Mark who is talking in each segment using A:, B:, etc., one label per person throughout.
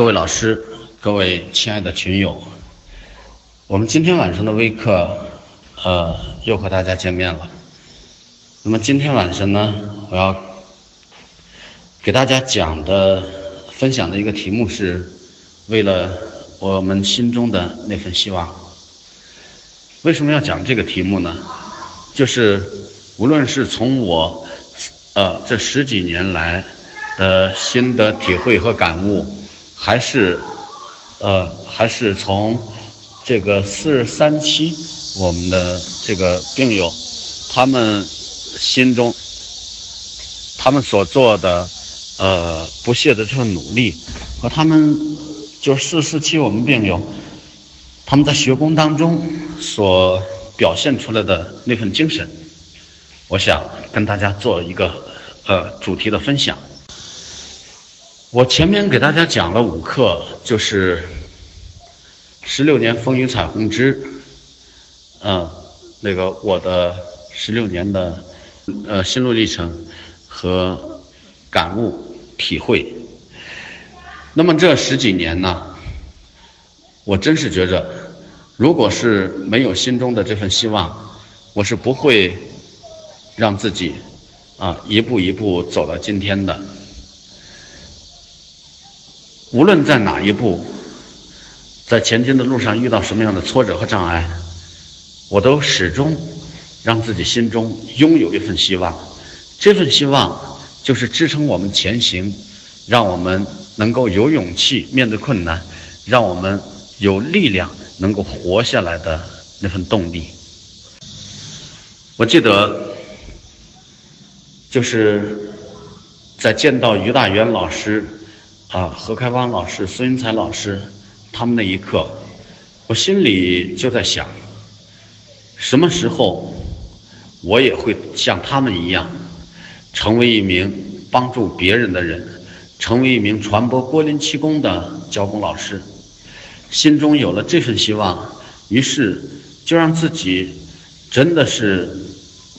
A: 各位老师，各位亲爱的群友，我们今天晚上的微课，呃，又和大家见面了。那么今天晚上呢，我要给大家讲的、分享的一个题目是，为了我们心中的那份希望。为什么要讲这个题目呢？就是无论是从我，呃，这十几年来的心得体会和感悟，还是，呃，还是从这个四十三期我们的这个病友，他们心中，他们所做的，呃，不懈的这份努力，和他们就四十四期我们病友，他们在学工当中所。表现出来的那份精神，我想跟大家做一个呃主题的分享。我前面给大家讲了五课，就是十六年风雨彩虹之，嗯，那个我的十六年的呃心路历程和感悟体会。那么这十几年呢，我真是觉着。如果是没有心中的这份希望，我是不会让自己啊一步一步走到今天的。无论在哪一步，在前进的路上遇到什么样的挫折和障碍，我都始终让自己心中拥有一份希望。这份希望就是支撑我们前行，让我们能够有勇气面对困难，让我们有力量。能够活下来的那份动力，我记得就是在见到于大元老师、啊何开芳老师、孙云才老师他们那一刻，我心里就在想，什么时候我也会像他们一样，成为一名帮助别人的人，成为一名传播郭林气功的教功老师。心中有了这份希望，于是就让自己真的是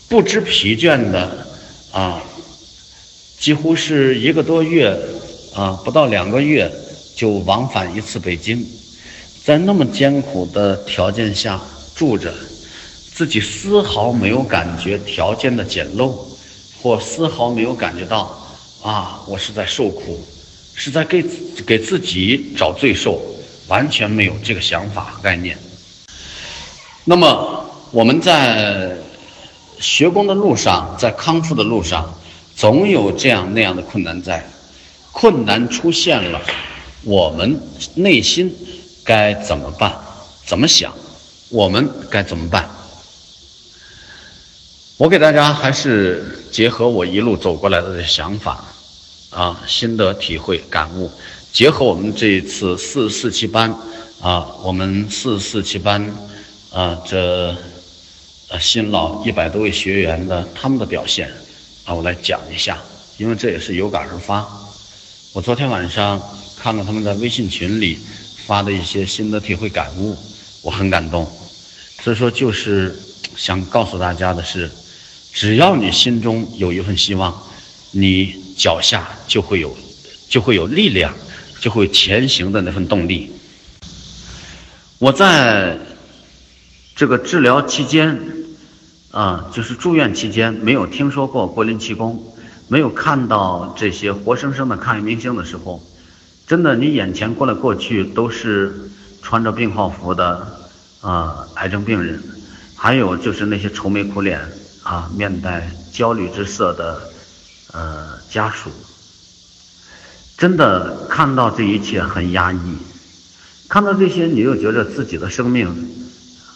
A: 不知疲倦的啊，几乎是一个多月啊，不到两个月就往返一次北京，在那么艰苦的条件下住着，自己丝毫没有感觉条件的简陋，或丝毫没有感觉到啊，我是在受苦，是在给给自己找罪受。完全没有这个想法概念。那么我们在学功的路上，在康复的路上，总有这样那样的困难在。困难出现了，我们内心该怎么办？怎么想？我们该怎么办？我给大家还是结合我一路走过来的想法，啊，心得体会感悟。结合我们这一次四四七班，啊，我们四四七班，啊，这呃新老一百多位学员的他们的表现，啊，我来讲一下，因为这也是有感而发。我昨天晚上看了他们在微信群里发的一些心得体会感悟，我很感动。所以说，就是想告诉大家的是，只要你心中有一份希望，你脚下就会有，就会有力量。就会前行的那份动力。我在这个治疗期间，啊，就是住院期间，没有听说过柏林气功，没有看到这些活生生的抗疫明星的时候，真的，你眼前过来过去都是穿着病号服的啊癌症病人，还有就是那些愁眉苦脸啊面带焦虑之色的呃家属。真的看到这一切很压抑，看到这些，你又觉得自己的生命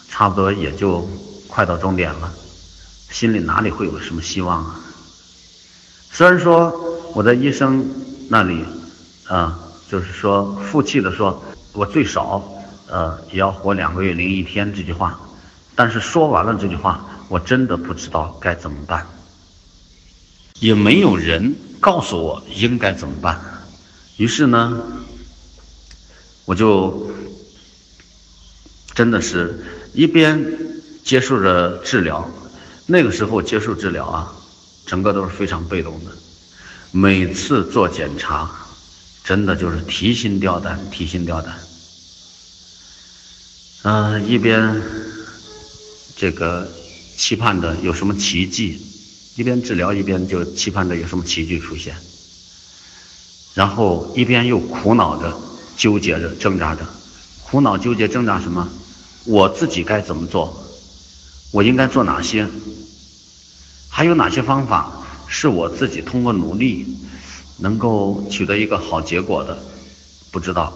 A: 差不多也就快到终点了，心里哪里会有什么希望啊？虽然说我在医生那里啊，就是说负气的说，我最少呃也要活两个月零一天这句话，但是说完了这句话，我真的不知道该怎么办，也没有人告诉我应该怎么办。于是呢，我就真的是一边接受着治疗，那个时候接受治疗啊，整个都是非常被动的。每次做检查，真的就是提心吊胆，提心吊胆。嗯，一边这个期盼着有什么奇迹，一边治疗，一边就期盼着有什么奇迹出现，然后一边又苦恼着、纠结着、挣扎着，苦恼、纠结、挣扎什么？我自己该怎么做？我应该做哪些？还有哪些方法是我自己通过努力能够取得一个好结果的？不知道，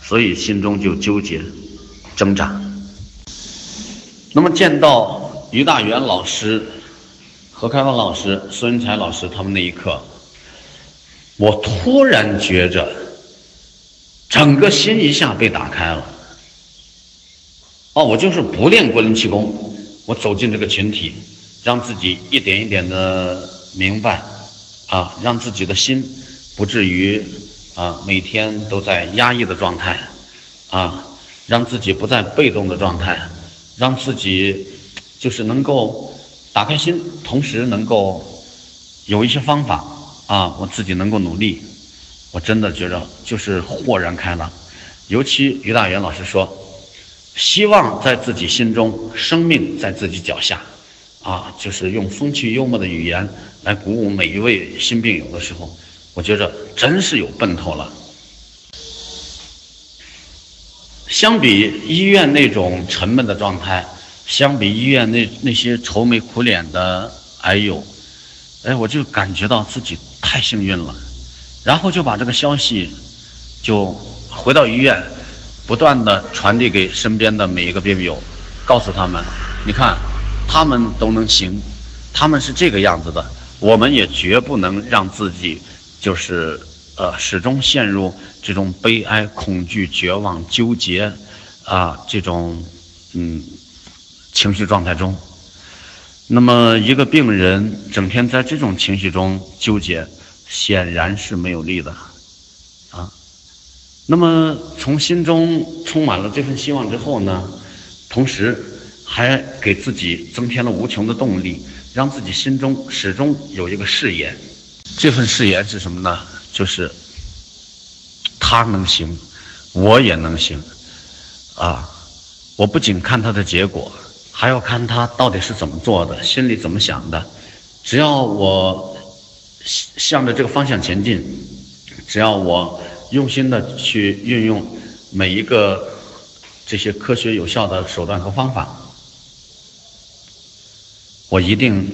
A: 所以心中就纠结、挣扎。那么见到于大元老师、何开放老师、孙云才老师他们那一刻，我突然觉着整个心一下被打开了。哦，我就是不练国林气功，我走进这个群体。让自己一点一点的明白，啊，让自己的心不至于啊每天都在压抑的状态，啊，让自己不在被动的状态，让自己就是能够打开心，同时能够有一些方法啊，我自己能够努力，我真的觉着就是豁然开朗。尤其于大元老师说，希望在自己心中，生命在自己脚下。啊，就是用风趣幽默的语言来鼓舞每一位新病友的时候，我觉着真是有奔头了。相比医院那种沉闷的状态，相比医院那那些愁眉苦脸的哎呦，哎，我就感觉到自己太幸运了。然后就把这个消息就回到医院，不断的传递给身边的每一个病友，告诉他们，你看。他们都能行，他们是这个样子的，我们也绝不能让自己就是呃始终陷入这种悲哀、恐惧、绝望、纠结啊这种嗯情绪状态中。那么一个病人整天在这种情绪中纠结，显然是没有利的啊。那么从心中充满了这份希望之后呢，同时。还给自己增添了无穷的动力，让自己心中始终有一个誓言。这份誓言是什么呢？就是他能行，我也能行。啊，我不仅看他的结果，还要看他到底是怎么做的，心里怎么想的。只要我向着这个方向前进，只要我用心的去运用每一个这些科学有效的手段和方法。我一定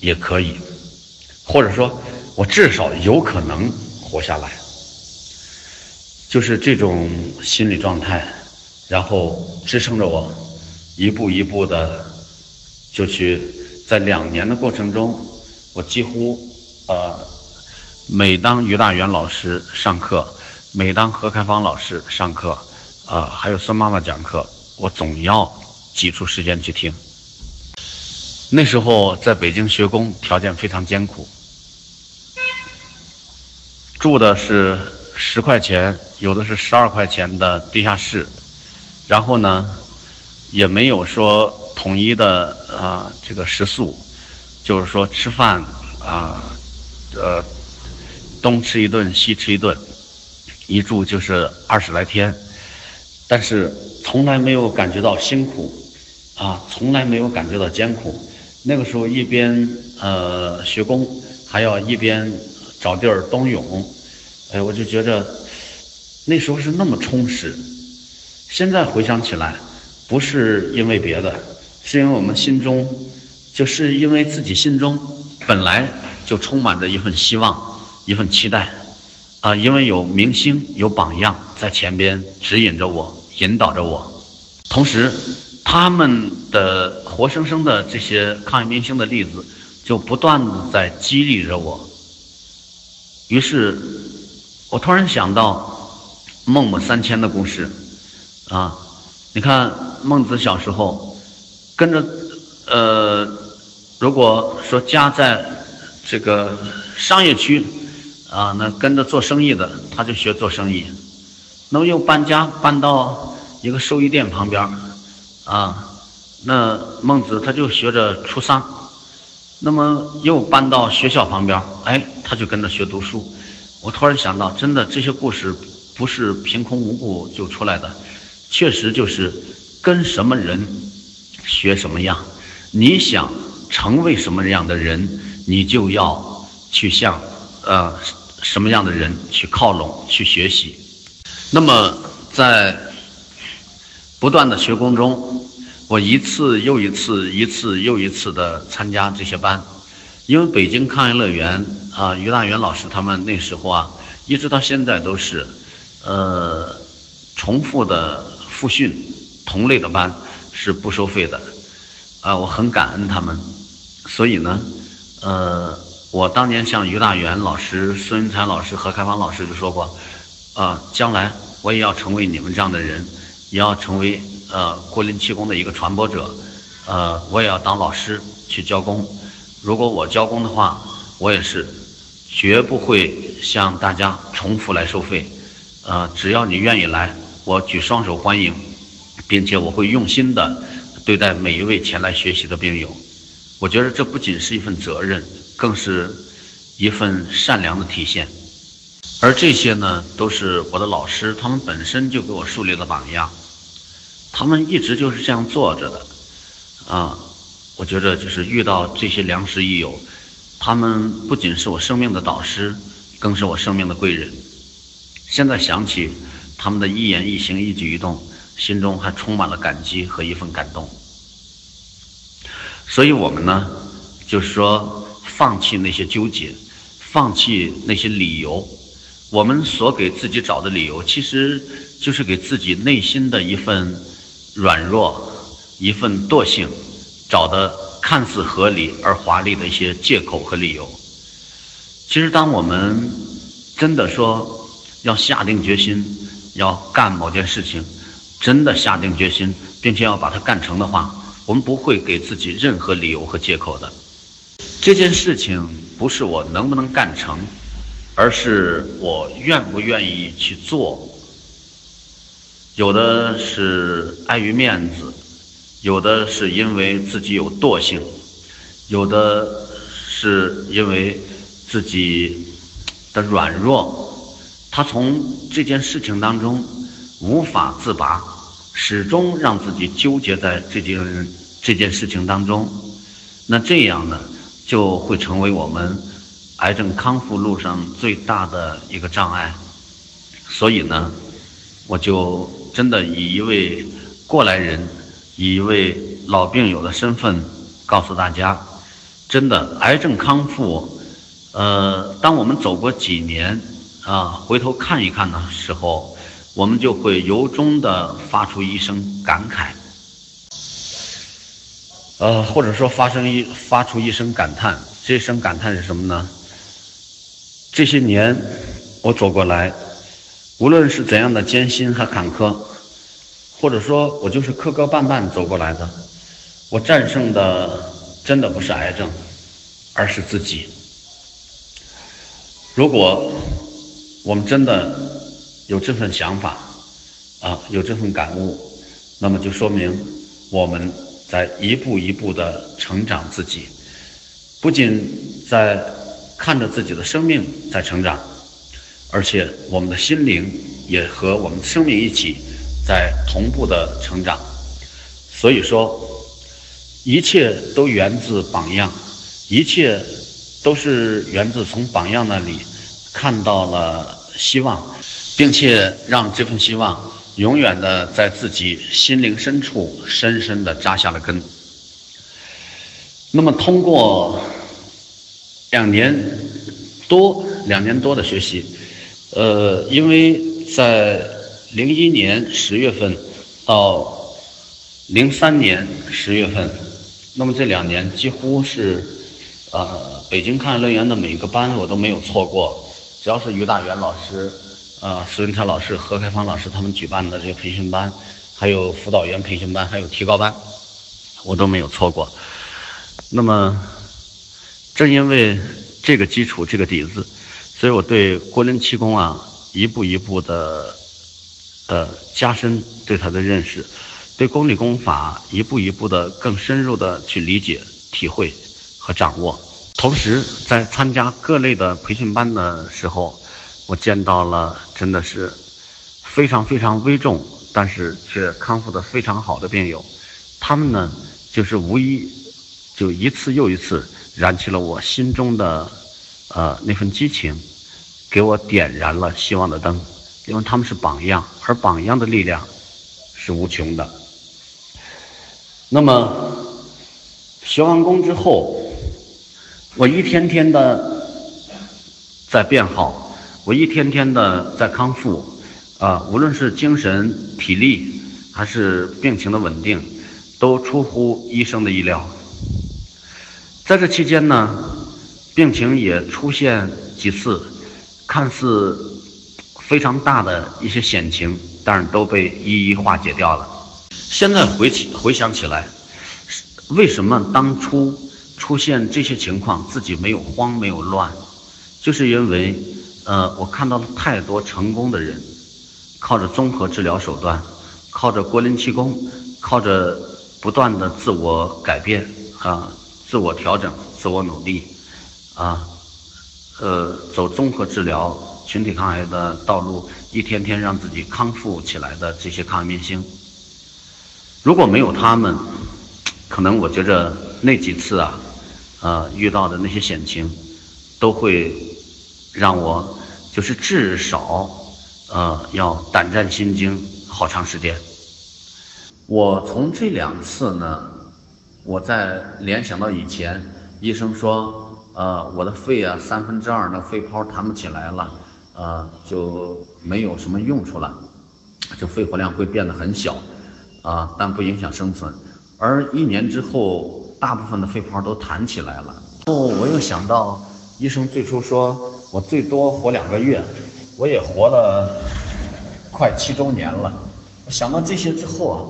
A: 也可以，或者说，我至少有可能活下来。就是这种心理状态，然后支撑着我一步一步的就去在两年的过程中，我几乎呃，每当于大元老师上课，每当何开芳老师上课，啊，还有孙妈妈讲课，我总要挤出时间去听。那时候在北京学工，条件非常艰苦，住的是十块钱，有的是十二块钱的地下室，然后呢，也没有说统一的啊这个食宿，就是说吃饭啊，呃，东吃一顿西吃一顿，一住就是二十来天，但是从来没有感觉到辛苦，啊，从来没有感觉到艰苦。那个时候一边呃学工，还要一边找地儿冬泳，哎，我就觉着那时候是那么充实。现在回想起来，不是因为别的，是因为我们心中，就是因为自己心中本来就充满着一份希望，一份期待，啊，因为有明星有榜样在前边指引着我，引导着我，同时。他们的活生生的这些抗疫明星的例子，就不断的在激励着我。于是，我突然想到孟母三迁的故事，啊，你看孟子小时候跟着，呃，如果说家在这个商业区，啊，那跟着做生意的，他就学做生意，那么又搬家搬到一个寿衣店旁边。啊，那孟子他就学着出丧，那么又搬到学校旁边，哎，他就跟着学读书。我突然想到，真的这些故事不是凭空无故就出来的，确实就是跟什么人学什么样。你想成为什么样的人，你就要去向呃什么样的人去靠拢、去学习。那么在不断的学功中，我一次又一次、一次又一次的参加这些班。因为北京抗疫乐园啊，于大元老师他们那时候啊，一直到现在都是，呃，重复的复训同类的班是不收费的，啊，我很感恩他们，所以呢，呃，我当年向于大元老师、孙云才老师、何开芳老师就说过，啊，将来我也要成为你们这样的人，也要成为呃国林气功的一个传播者，呃，我也要当老师去教功。如果我教功的话，我也是绝不会向大家重复来收费。呃，只要你愿意来，我举双手欢迎，并且我会用心的对待每一位前来学习的病友。我觉得这不仅是一份责任，更是一份善良的体现。而这些呢，都是我的老师，他们本身就给我树立了榜样，他们一直就是这样做着的，啊。我觉得就是遇到这些良师益友，他们不仅是我生命的导师，更是我生命的贵人。现在想起他们的一言一行、一举一动，心中还充满了感激和一份感动。所以，我们呢，就是说，放弃那些纠结，放弃那些理由。我们所给自己找的理由，其实就是给自己内心的一份软弱，一份惰性。找的看似合理而华丽的一些借口和理由，其实当我们真的说要下定决心要干某件事情，真的下定决心，并且要把它干成的话，我们不会给自己任何理由和借口的。这件事情不是我能不能干成，而是我愿不愿意去做。有的是碍于面子。有的是因为自己有惰性，有的是因为自己的软弱，他从这件事情当中无法自拔，始终让自己纠结在这件这件事情当中，那这样呢，就会成为我们癌症康复路上最大的一个障碍。所以呢，我就真的以一位过来人。以一位老病友的身份告诉大家，真的癌症康复，呃，当我们走过几年啊，回头看一看的时候，我们就会由衷的发出一声感慨，呃，或者说发生一发出一声感叹。这一声感叹是什么呢？这些年我走过来，无论是怎样的艰辛和坎坷。或者说我就是磕磕绊绊走过来的，我战胜的真的不是癌症，而是自己。如果我们真的有这份想法，啊，有这份感悟，那么就说明我们在一步一步的成长自己，不仅在看着自己的生命在成长，而且我们的心灵也和我们的生命一起。在同步的成长，所以说，一切都源自榜样，一切都是源自从榜样那里看到了希望，并且让这份希望永远的在自己心灵深处深深的扎下了根。那么，通过两年多两年多的学习，呃，因为在。零一年十月份到零三年十月份，那么这两年几乎是，呃，北京抗疫乐园的每个班我都没有错过，只要是于大元老师、呃，石文超老师、何开芳老师他们举办的这些培训班，还有辅导员培训班，还有提高班，我都没有错过。那么，正因为这个基础、这个底子，所以我对国林气功啊，一步一步的。呃，加深对他的认识，对功理功法一步一步的更深入的去理解、体会和掌握。同时，在参加各类的培训班的时候，我见到了真的是非常非常危重，但是却康复的非常好的病友，他们呢就是无一就一次又一次燃起了我心中的呃那份激情，给我点燃了希望的灯，因为他们是榜样，而榜样的力量是无穷的。那么学完功之后，我一天天的在变好。我一天天的在康复，啊，无论是精神、体力，还是病情的稳定，都出乎医生的意料。在这期间呢，病情也出现几次看似非常大的一些险情，但是都被一一化解掉了。现在回起回想起来，为什么当初出现这些情况自己没有慌没有乱，就是因为。呃，我看到了太多成功的人，靠着综合治疗手段，靠着国林气功，靠着不断的自我改变啊，自我调整，自我努力，啊，呃，走综合治疗、群体抗癌的道路，一天天让自己康复起来的这些抗癌明星，如果没有他们，可能我觉着那几次啊，呃，遇到的那些险情，都会让我。就是至少，呃，要胆战心惊好长时间。我从这两次呢，我在联想到以前医生说，呃，我的肺啊三分之二的肺泡弹不起来了，呃，就没有什么用处了，就肺活量会变得很小，啊，但不影响生存。而一年之后，大部分的肺泡都弹起来了。哦，我又想到医生最初说。我最多活两个月，我也活了快七周年了。想到这些之后啊，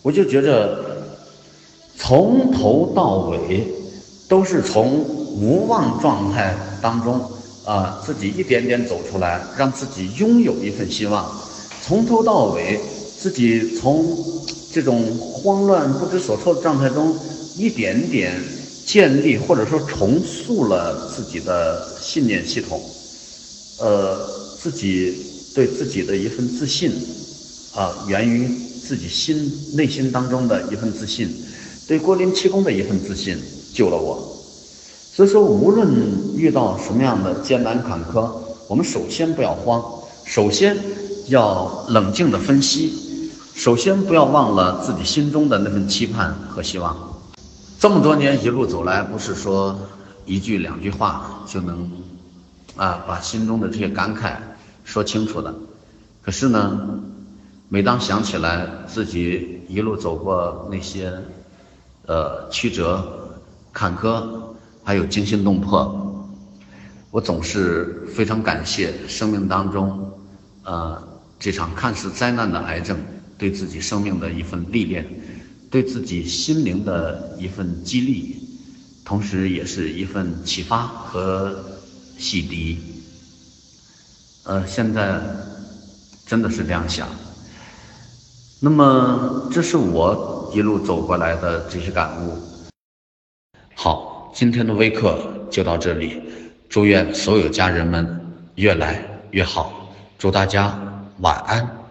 A: 我就觉着从头到尾都是从无望状态当中啊，自己一点点走出来，让自己拥有一份希望。从头到尾，自己从这种慌乱不知所措的状态中一点点。建立或者说重塑了自己的信念系统，呃，自己对自己的一份自信，啊，源于自己心内心当中的一份自信，对郭林七公的一份自信救了我。所以说，无论遇到什么样的艰难坎坷，我们首先不要慌，首先要冷静的分析，首先不要忘了自己心中的那份期盼和希望。这么多年一路走来，不是说一句两句话就能啊把心中的这些感慨说清楚的。可是呢，每当想起来自己一路走过那些呃曲折、坎坷，还有惊心动魄，我总是非常感谢生命当中呃这场看似灾难的癌症对自己生命的一份历练。对自己心灵的一份激励，同时也是一份启发和洗涤。呃，现在真的是这样想。那么，这是我一路走过来的这些感悟。好，今天的微课就到这里。祝愿所有家人们越来越好。祝大家晚安。